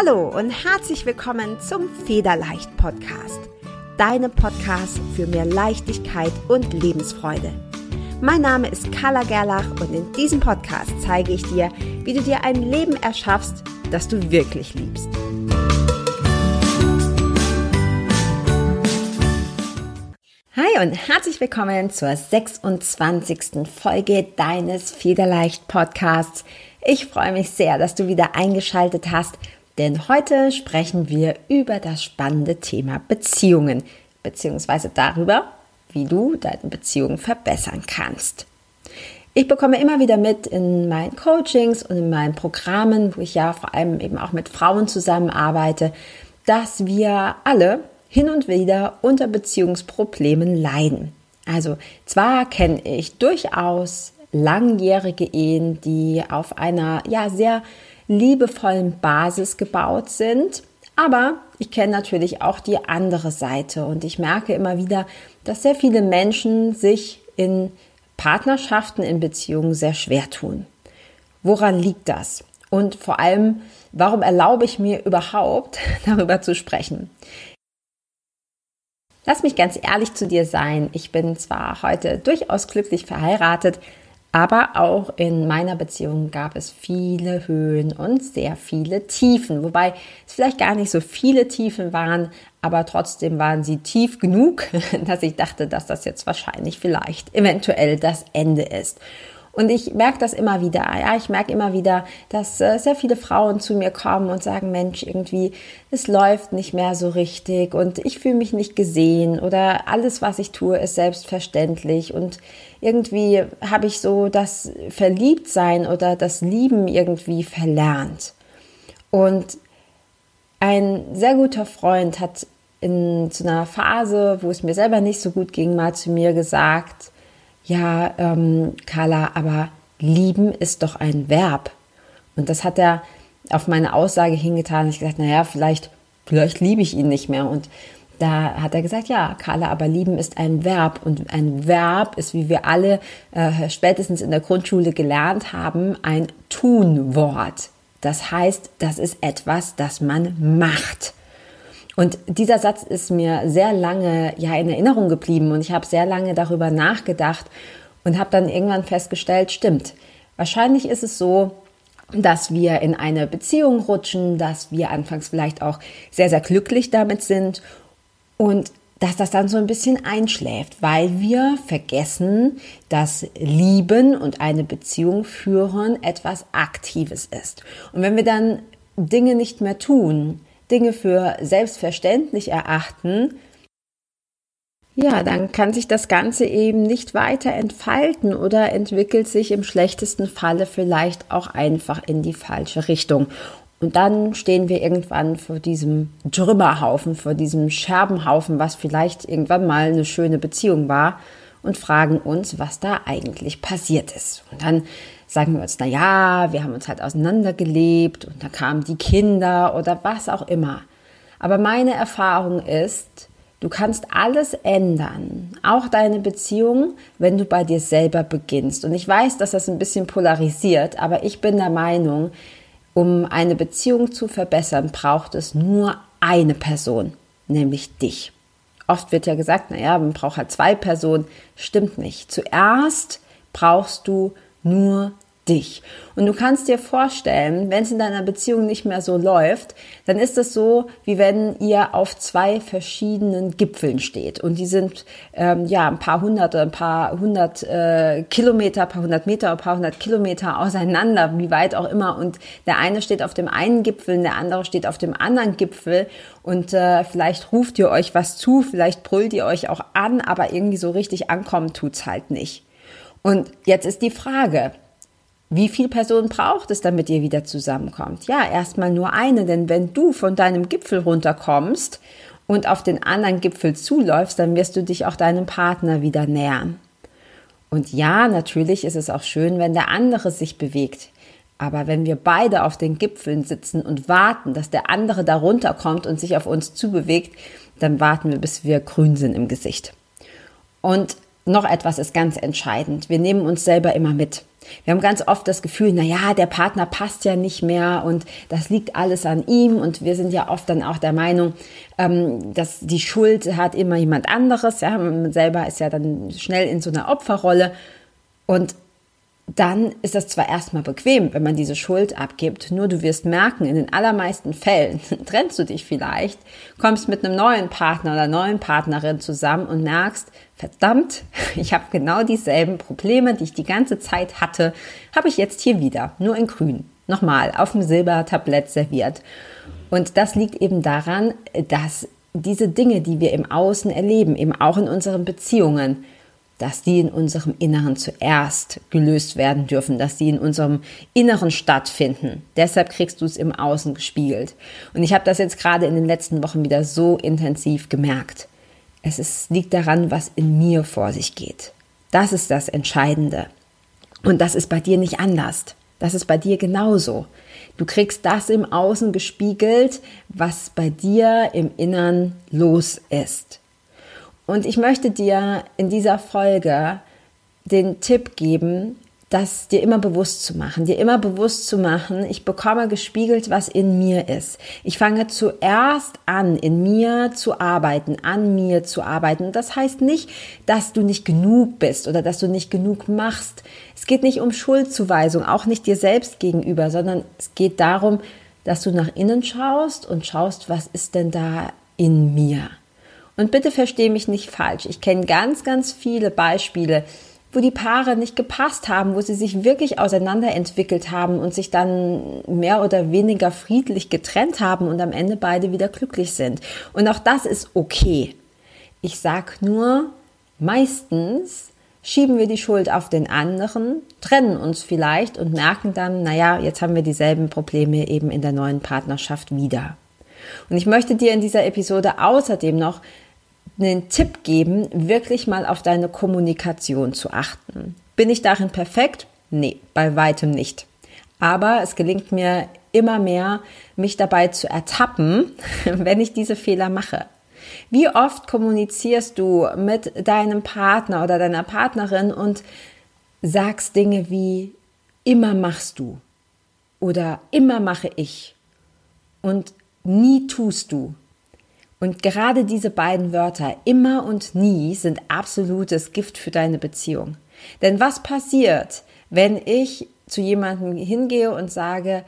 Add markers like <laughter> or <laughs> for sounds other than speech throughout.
Hallo und herzlich willkommen zum Federleicht Podcast. Deinem Podcast für mehr Leichtigkeit und Lebensfreude. Mein Name ist Carla Gerlach und in diesem Podcast zeige ich dir, wie du dir ein Leben erschaffst, das du wirklich liebst. Hi und herzlich willkommen zur 26. Folge deines Federleicht Podcasts. Ich freue mich sehr, dass du wieder eingeschaltet hast denn heute sprechen wir über das spannende Thema Beziehungen, beziehungsweise darüber, wie du deine Beziehungen verbessern kannst. Ich bekomme immer wieder mit in meinen Coachings und in meinen Programmen, wo ich ja vor allem eben auch mit Frauen zusammenarbeite, dass wir alle hin und wieder unter Beziehungsproblemen leiden. Also zwar kenne ich durchaus langjährige Ehen, die auf einer ja sehr liebevollen Basis gebaut sind. Aber ich kenne natürlich auch die andere Seite und ich merke immer wieder, dass sehr viele Menschen sich in Partnerschaften, in Beziehungen sehr schwer tun. Woran liegt das? Und vor allem, warum erlaube ich mir überhaupt <laughs> darüber zu sprechen? Lass mich ganz ehrlich zu dir sein. Ich bin zwar heute durchaus glücklich verheiratet, aber auch in meiner Beziehung gab es viele Höhen und sehr viele Tiefen, wobei es vielleicht gar nicht so viele Tiefen waren, aber trotzdem waren sie tief genug, <laughs> dass ich dachte, dass das jetzt wahrscheinlich vielleicht eventuell das Ende ist. Und ich merke das immer wieder. Ja, ich merke immer wieder, dass äh, sehr viele Frauen zu mir kommen und sagen, Mensch, irgendwie, es läuft nicht mehr so richtig und ich fühle mich nicht gesehen oder alles, was ich tue, ist selbstverständlich und irgendwie habe ich so das Verliebtsein oder das Lieben irgendwie verlernt. Und ein sehr guter Freund hat in so einer Phase, wo es mir selber nicht so gut ging, mal zu mir gesagt, ja, ähm, Carla, aber lieben ist doch ein Verb. Und das hat er auf meine Aussage hingetan. Ich gesagt, naja, vielleicht, vielleicht liebe ich ihn nicht mehr. Und da hat er gesagt, ja, Carla, aber lieben ist ein Verb. Und ein Verb ist, wie wir alle äh, spätestens in der Grundschule gelernt haben, ein Tunwort. Das heißt, das ist etwas, das man macht. Und dieser Satz ist mir sehr lange ja in Erinnerung geblieben und ich habe sehr lange darüber nachgedacht und habe dann irgendwann festgestellt, stimmt. Wahrscheinlich ist es so, dass wir in eine Beziehung rutschen, dass wir anfangs vielleicht auch sehr, sehr glücklich damit sind und dass das dann so ein bisschen einschläft, weil wir vergessen, dass Lieben und eine Beziehung führen etwas Aktives ist. Und wenn wir dann Dinge nicht mehr tun, Dinge für selbstverständlich erachten, ja, dann kann sich das Ganze eben nicht weiter entfalten oder entwickelt sich im schlechtesten Falle vielleicht auch einfach in die falsche Richtung. Und dann stehen wir irgendwann vor diesem Trümmerhaufen, vor diesem Scherbenhaufen, was vielleicht irgendwann mal eine schöne Beziehung war und fragen uns, was da eigentlich passiert ist. Und dann sagen wir uns, na ja, wir haben uns halt auseinandergelebt und da kamen die Kinder oder was auch immer. Aber meine Erfahrung ist, du kannst alles ändern, auch deine Beziehung, wenn du bei dir selber beginnst. Und ich weiß, dass das ein bisschen polarisiert, aber ich bin der Meinung, um eine Beziehung zu verbessern, braucht es nur eine Person, nämlich dich. Oft wird ja gesagt, naja, man braucht halt zwei Personen. Stimmt nicht. Zuerst brauchst du nur dich. Und du kannst dir vorstellen, wenn es in deiner Beziehung nicht mehr so läuft, dann ist es so, wie wenn ihr auf zwei verschiedenen Gipfeln steht. Und die sind ähm, ja ein paar hundert oder ein paar hundert äh, Kilometer, ein paar hundert Meter, ein paar hundert Kilometer auseinander, wie weit auch immer. Und der eine steht auf dem einen Gipfel, der andere steht auf dem anderen Gipfel. Und äh, vielleicht ruft ihr euch was zu, vielleicht brüllt ihr euch auch an, aber irgendwie so richtig ankommen tut's halt nicht. Und jetzt ist die Frage, wie viele Personen braucht es, damit ihr wieder zusammenkommt? Ja, erstmal nur eine, denn wenn du von deinem Gipfel runterkommst und auf den anderen Gipfel zuläufst, dann wirst du dich auch deinem Partner wieder nähern. Und ja, natürlich ist es auch schön, wenn der andere sich bewegt. Aber wenn wir beide auf den Gipfeln sitzen und warten, dass der andere da runterkommt und sich auf uns zubewegt, dann warten wir, bis wir grün sind im Gesicht. Und noch etwas ist ganz entscheidend. Wir nehmen uns selber immer mit. Wir haben ganz oft das Gefühl, na ja, der Partner passt ja nicht mehr und das liegt alles an ihm und wir sind ja oft dann auch der Meinung, ähm, dass die Schuld hat immer jemand anderes. Ja, man selber ist ja dann schnell in so einer Opferrolle und dann ist das zwar erstmal bequem, wenn man diese Schuld abgibt, nur du wirst merken, in den allermeisten Fällen <laughs> trennst du dich vielleicht, kommst mit einem neuen Partner oder neuen Partnerin zusammen und merkst, verdammt, <laughs> ich habe genau dieselben Probleme, die ich die ganze Zeit hatte, habe ich jetzt hier wieder, nur in grün. Nochmal, auf dem Silbertablett serviert. Und das liegt eben daran, dass diese Dinge, die wir im Außen erleben, eben auch in unseren Beziehungen, dass die in unserem Inneren zuerst gelöst werden dürfen, dass die in unserem Inneren stattfinden. Deshalb kriegst du es im Außen gespiegelt. Und ich habe das jetzt gerade in den letzten Wochen wieder so intensiv gemerkt. Es ist, liegt daran, was in mir vor sich geht. Das ist das Entscheidende. Und das ist bei dir nicht anders. Das ist bei dir genauso. Du kriegst das im Außen gespiegelt, was bei dir im Innern los ist. Und ich möchte dir in dieser Folge den Tipp geben, das dir immer bewusst zu machen, dir immer bewusst zu machen, ich bekomme gespiegelt, was in mir ist. Ich fange zuerst an, in mir zu arbeiten, an mir zu arbeiten. das heißt nicht, dass du nicht genug bist oder dass du nicht genug machst. Es geht nicht um Schuldzuweisung, auch nicht dir selbst gegenüber, sondern es geht darum, dass du nach innen schaust und schaust, was ist denn da in mir. Und bitte verstehe mich nicht falsch. Ich kenne ganz, ganz viele Beispiele, wo die Paare nicht gepasst haben, wo sie sich wirklich auseinanderentwickelt haben und sich dann mehr oder weniger friedlich getrennt haben und am Ende beide wieder glücklich sind. Und auch das ist okay. Ich sag nur, meistens schieben wir die Schuld auf den anderen, trennen uns vielleicht und merken dann, naja, jetzt haben wir dieselben Probleme eben in der neuen Partnerschaft wieder. Und ich möchte dir in dieser Episode außerdem noch einen Tipp geben, wirklich mal auf deine Kommunikation zu achten. Bin ich darin perfekt? Nee, bei weitem nicht. Aber es gelingt mir immer mehr, mich dabei zu ertappen, <laughs> wenn ich diese Fehler mache. Wie oft kommunizierst du mit deinem Partner oder deiner Partnerin und sagst Dinge wie immer machst du oder immer mache ich und nie tust du und gerade diese beiden Wörter, immer und nie, sind absolutes Gift für deine Beziehung. Denn was passiert, wenn ich zu jemandem hingehe und sage,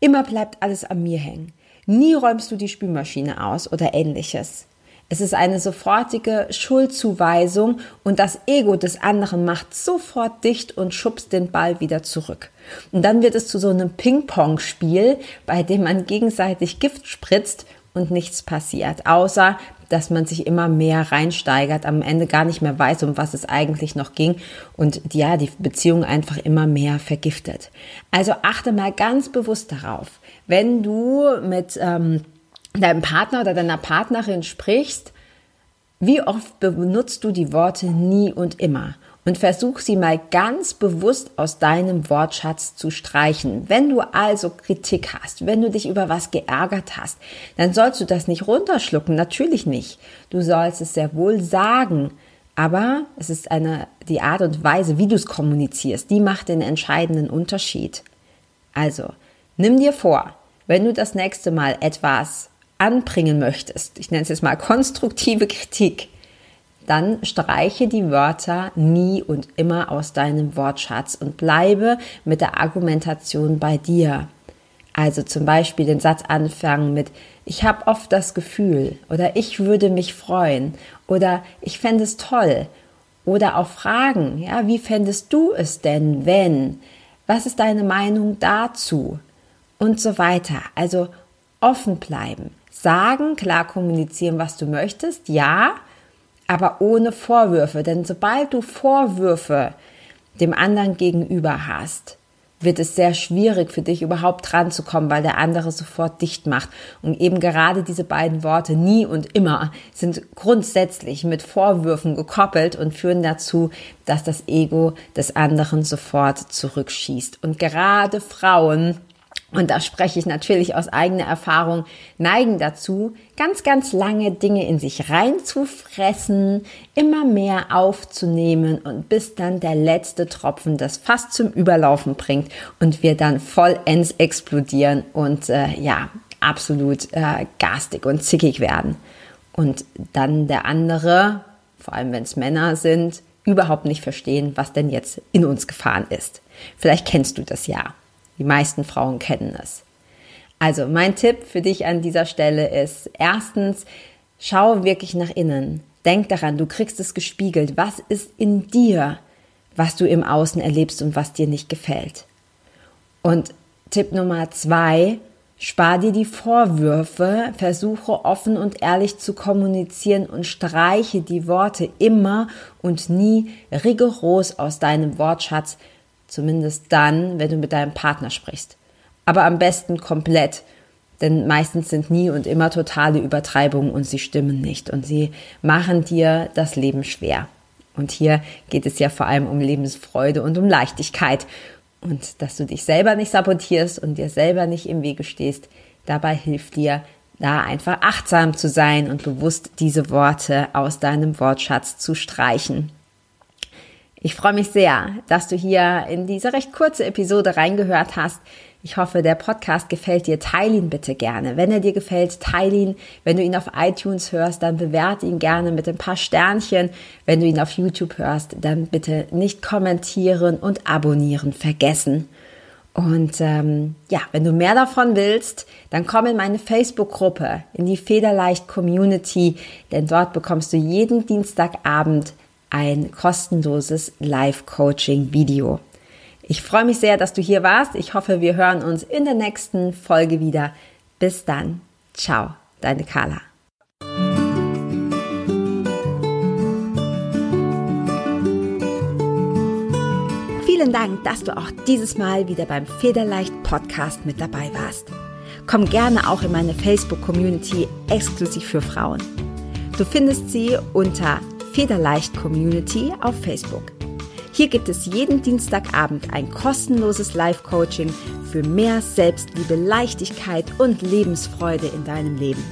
immer bleibt alles an mir hängen? Nie räumst du die Spülmaschine aus oder ähnliches. Es ist eine sofortige Schuldzuweisung und das Ego des anderen macht sofort dicht und schubst den Ball wieder zurück. Und dann wird es zu so einem Ping-Pong-Spiel, bei dem man gegenseitig Gift spritzt und nichts passiert, außer dass man sich immer mehr reinsteigert, am Ende gar nicht mehr weiß, um was es eigentlich noch ging und ja, die Beziehung einfach immer mehr vergiftet. Also achte mal ganz bewusst darauf, wenn du mit ähm, deinem Partner oder deiner Partnerin sprichst, wie oft benutzt du die Worte nie und immer? Und versuch sie mal ganz bewusst aus deinem Wortschatz zu streichen. Wenn du also Kritik hast, wenn du dich über was geärgert hast, dann sollst du das nicht runterschlucken, natürlich nicht. Du sollst es sehr wohl sagen, aber es ist eine, die Art und Weise, wie du es kommunizierst, die macht den entscheidenden Unterschied. Also, nimm dir vor, wenn du das nächste Mal etwas anbringen möchtest, ich nenne es jetzt mal konstruktive Kritik, dann streiche die Wörter nie und immer aus deinem Wortschatz und bleibe mit der Argumentation bei dir. Also zum Beispiel den Satz anfangen mit ich habe oft das Gefühl oder ich würde mich freuen oder ich fände es toll oder auch fragen, ja, wie fändest du es denn, wenn? Was ist deine Meinung dazu? Und so weiter. Also offen bleiben. Sagen, klar kommunizieren, was du möchtest, ja, aber ohne Vorwürfe. Denn sobald du Vorwürfe dem anderen gegenüber hast, wird es sehr schwierig für dich überhaupt dran zu kommen, weil der andere sofort dicht macht. Und eben gerade diese beiden Worte nie und immer sind grundsätzlich mit Vorwürfen gekoppelt und führen dazu, dass das Ego des anderen sofort zurückschießt. Und gerade Frauen und da spreche ich natürlich aus eigener Erfahrung, neigen dazu, ganz, ganz lange Dinge in sich reinzufressen, immer mehr aufzunehmen und bis dann der letzte Tropfen das fast zum Überlaufen bringt und wir dann vollends explodieren und äh, ja, absolut äh, garstig und zickig werden. Und dann der andere, vor allem wenn es Männer sind, überhaupt nicht verstehen, was denn jetzt in uns gefahren ist. Vielleicht kennst du das ja. Die meisten Frauen kennen es. Also mein Tipp für dich an dieser Stelle ist, erstens, schau wirklich nach innen. Denk daran, du kriegst es gespiegelt. Was ist in dir, was du im Außen erlebst und was dir nicht gefällt? Und Tipp Nummer zwei, spar dir die Vorwürfe, versuche offen und ehrlich zu kommunizieren und streiche die Worte immer und nie rigoros aus deinem Wortschatz, Zumindest dann, wenn du mit deinem Partner sprichst. Aber am besten komplett, denn meistens sind nie und immer totale Übertreibungen und sie stimmen nicht und sie machen dir das Leben schwer. Und hier geht es ja vor allem um Lebensfreude und um Leichtigkeit und dass du dich selber nicht sabotierst und dir selber nicht im Wege stehst. Dabei hilft dir, da einfach achtsam zu sein und bewusst diese Worte aus deinem Wortschatz zu streichen. Ich freue mich sehr, dass du hier in diese recht kurze Episode reingehört hast. Ich hoffe, der Podcast gefällt dir. Teil ihn bitte gerne. Wenn er dir gefällt, teil ihn. Wenn du ihn auf iTunes hörst, dann bewerte ihn gerne mit ein paar Sternchen. Wenn du ihn auf YouTube hörst, dann bitte nicht kommentieren und abonnieren vergessen. Und ähm, ja, wenn du mehr davon willst, dann komm in meine Facebook-Gruppe, in die Federleicht Community, denn dort bekommst du jeden Dienstagabend ein kostenloses Live-Coaching-Video. Ich freue mich sehr, dass du hier warst. Ich hoffe, wir hören uns in der nächsten Folge wieder. Bis dann. Ciao, deine Carla. Vielen Dank, dass du auch dieses Mal wieder beim Federleicht Podcast mit dabei warst. Komm gerne auch in meine Facebook-Community exklusiv für Frauen. Du findest sie unter Federleicht Community auf Facebook. Hier gibt es jeden Dienstagabend ein kostenloses Live-Coaching für mehr Selbstliebe, Leichtigkeit und Lebensfreude in deinem Leben.